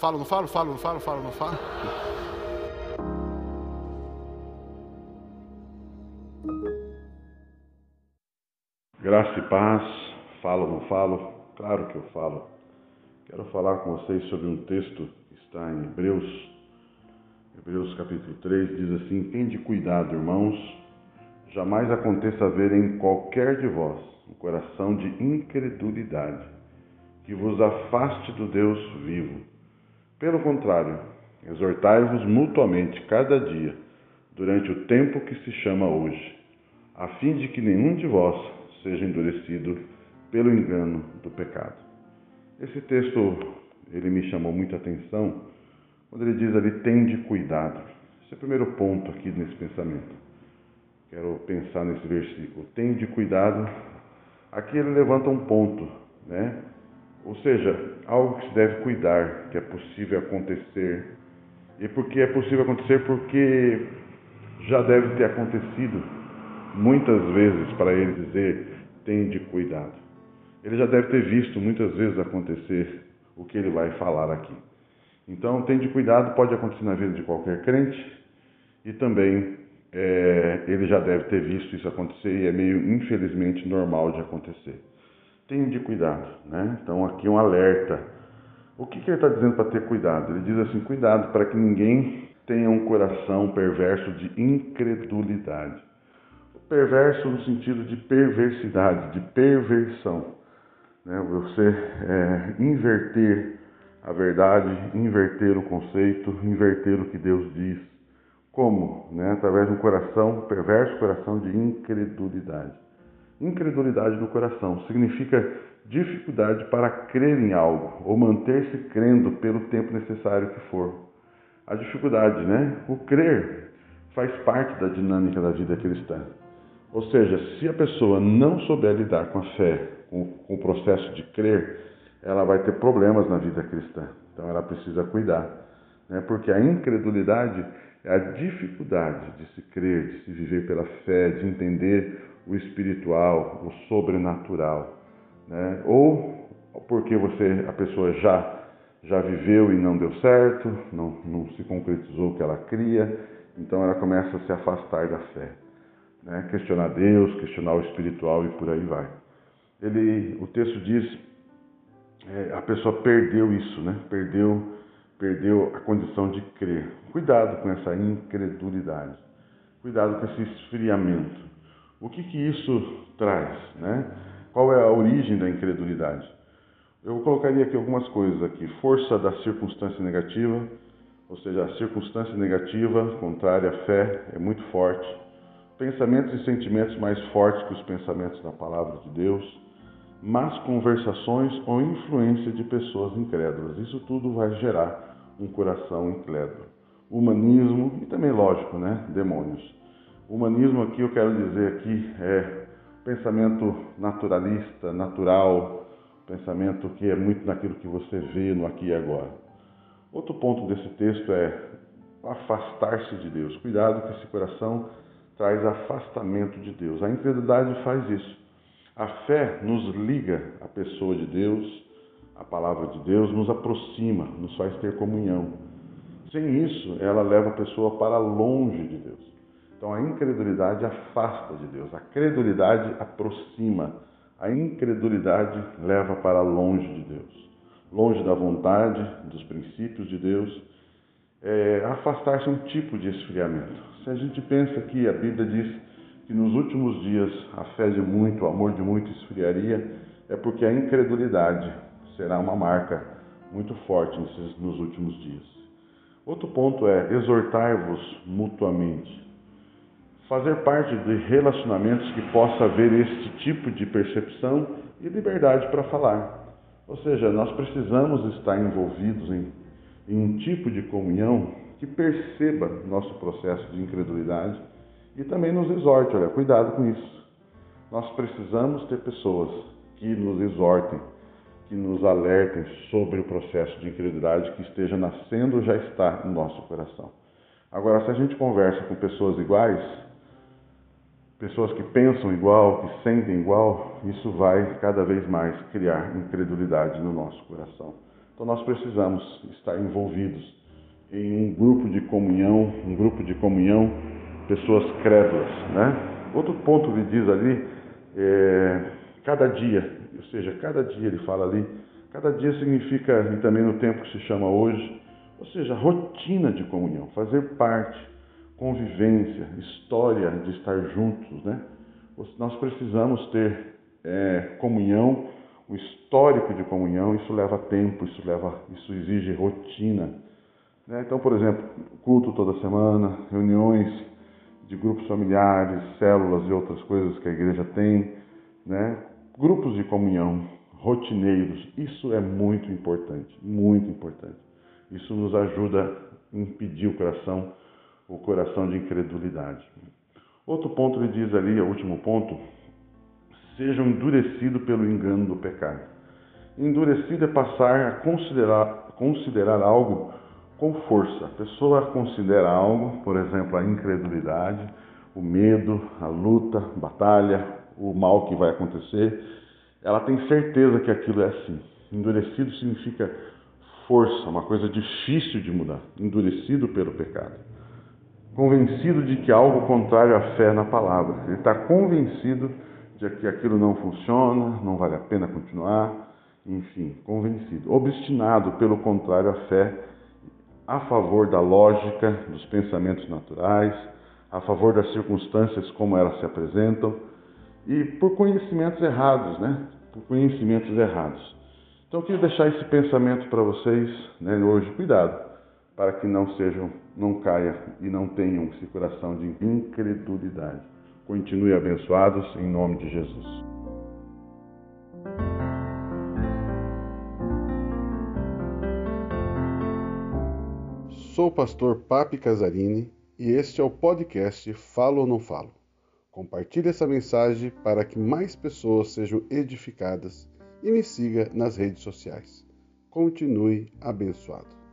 Falo, não falo, falo, não falo, falo, não falo. Graça e paz, falo não falo? Claro que eu falo. Quero falar com vocês sobre um texto que está em Hebreus, Hebreus capítulo 3, diz assim: Tende cuidado, irmãos, jamais aconteça haver em qualquer de vós um coração de incredulidade, que vos afaste do Deus vivo. Pelo contrário, exortai-vos mutuamente cada dia, durante o tempo que se chama hoje, a fim de que nenhum de vós seja endurecido pelo engano do pecado. Esse texto ele me chamou muita atenção quando ele diz ali tende cuidado. Esse é o primeiro ponto aqui nesse pensamento. Quero pensar nesse versículo. Tende cuidado. Aqui ele levanta um ponto, né? Ou seja, algo que se deve cuidar, que é possível acontecer. E por que é possível acontecer? Porque já deve ter acontecido muitas vezes para ele dizer tende cuidado. Ele já deve ter visto muitas vezes acontecer o que ele vai falar aqui. Então, tende cuidado, pode acontecer na vida de qualquer crente e também é, ele já deve ter visto isso acontecer e é meio infelizmente normal de acontecer. Tende cuidado, né? Então, aqui um alerta. O que, que ele está dizendo para ter cuidado? Ele diz assim: cuidado para que ninguém tenha um coração perverso de incredulidade perverso no sentido de perversidade, de perversão. Né? Você é, inverter a verdade, inverter o conceito, inverter o que Deus diz. Como? Né? Através de um coração, perverso coração de incredulidade. Incredulidade no coração significa dificuldade para crer em algo ou manter-se crendo pelo tempo necessário que for. A dificuldade, né? O crer faz parte da dinâmica da vida cristã. Ou seja, se a pessoa não souber lidar com a fé, com, com o processo de crer, ela vai ter problemas na vida cristã. Então ela precisa cuidar. Né? Porque a incredulidade é a dificuldade de se crer, de se viver pela fé, de entender o espiritual, o sobrenatural. Né? Ou porque você, a pessoa já já viveu e não deu certo, não, não se concretizou o que ela cria, então ela começa a se afastar da fé né? questionar Deus, questionar o espiritual e por aí vai. Ele, o texto diz, é, a pessoa perdeu isso, né? Perdeu, perdeu a condição de crer. Cuidado com essa incredulidade. Cuidado com esse esfriamento. O que que isso traz, né? Qual é a origem da incredulidade? Eu colocaria aqui algumas coisas aqui. Força da circunstância negativa, ou seja, a circunstância negativa contrária à fé é muito forte pensamentos e sentimentos mais fortes que os pensamentos da palavra de Deus, más conversações ou influência de pessoas incrédulas. Isso tudo vai gerar um coração incrédulo. Humanismo e também, lógico, né, demônios. Humanismo aqui eu quero dizer aqui é pensamento naturalista, natural, pensamento que é muito naquilo que você vê no aqui e agora. Outro ponto desse texto é afastar-se de Deus. Cuidado com esse coração traz afastamento de Deus. A incredulidade faz isso. A fé nos liga à pessoa de Deus, à palavra de Deus, nos aproxima, nos faz ter comunhão. Sem isso, ela leva a pessoa para longe de Deus. Então a incredulidade afasta de Deus, a credulidade aproxima, a incredulidade leva para longe de Deus, longe da vontade, dos princípios de Deus. É, afastar-se um tipo de esfriamento. Se a gente pensa que a Bíblia diz que nos últimos dias a fé de muito, o amor de muito esfriaria, é porque a incredulidade será uma marca muito forte nesses, nos últimos dias. Outro ponto é exortar-vos mutuamente. Fazer parte de relacionamentos que possa haver este tipo de percepção e liberdade para falar. Ou seja, nós precisamos estar envolvidos em, em um tipo de comunhão que perceba nosso processo de incredulidade e também nos exorte, olha, cuidado com isso. Nós precisamos ter pessoas que nos exortem, que nos alertem sobre o processo de incredulidade que esteja nascendo ou já está no nosso coração. Agora, se a gente conversa com pessoas iguais, pessoas que pensam igual, que sentem igual, isso vai cada vez mais criar incredulidade no nosso coração. Então nós precisamos estar envolvidos em um grupo de comunhão, um grupo de comunhão, pessoas crédulas, né? Outro ponto que diz ali é cada dia, ou seja, cada dia ele fala ali, cada dia significa e também no tempo que se chama hoje, ou seja, rotina de comunhão, fazer parte, convivência, história de estar juntos, né? Nós precisamos ter é, comunhão, o histórico de comunhão, isso leva tempo, isso leva, isso exige rotina. Né? Então, por exemplo, culto toda semana, reuniões de grupos familiares, células e outras coisas que a igreja tem, né? grupos de comunhão rotineiros, isso é muito importante, muito importante. Isso nos ajuda a impedir o coração, o coração de incredulidade. Outro ponto ele diz ali, o último ponto, sejam endurecidos pelo engano do pecado. Endurecido é passar a considerar, considerar algo com força. A pessoa considera algo, por exemplo, a incredulidade, o medo, a luta, a batalha, o mal que vai acontecer. Ela tem certeza que aquilo é assim. Endurecido significa força, uma coisa difícil de mudar, endurecido pelo pecado. Convencido de que algo contrário à fé na palavra. Ele está convencido de que aquilo não funciona, não vale a pena continuar, enfim, convencido. Obstinado, pelo contrário, à fé, a favor da lógica, dos pensamentos naturais, a favor das circunstâncias como elas se apresentam e por conhecimentos errados, né? Por conhecimentos errados. Então eu queria deixar esse pensamento para vocês né, hoje. Cuidado, para que não sejam, não caia e não tenham esse coração de incredulidade. Continue abençoados em nome de Jesus. Sou o pastor Papi Casarini e este é o podcast Falo ou Não Falo. Compartilhe essa mensagem para que mais pessoas sejam edificadas e me siga nas redes sociais. Continue abençoado.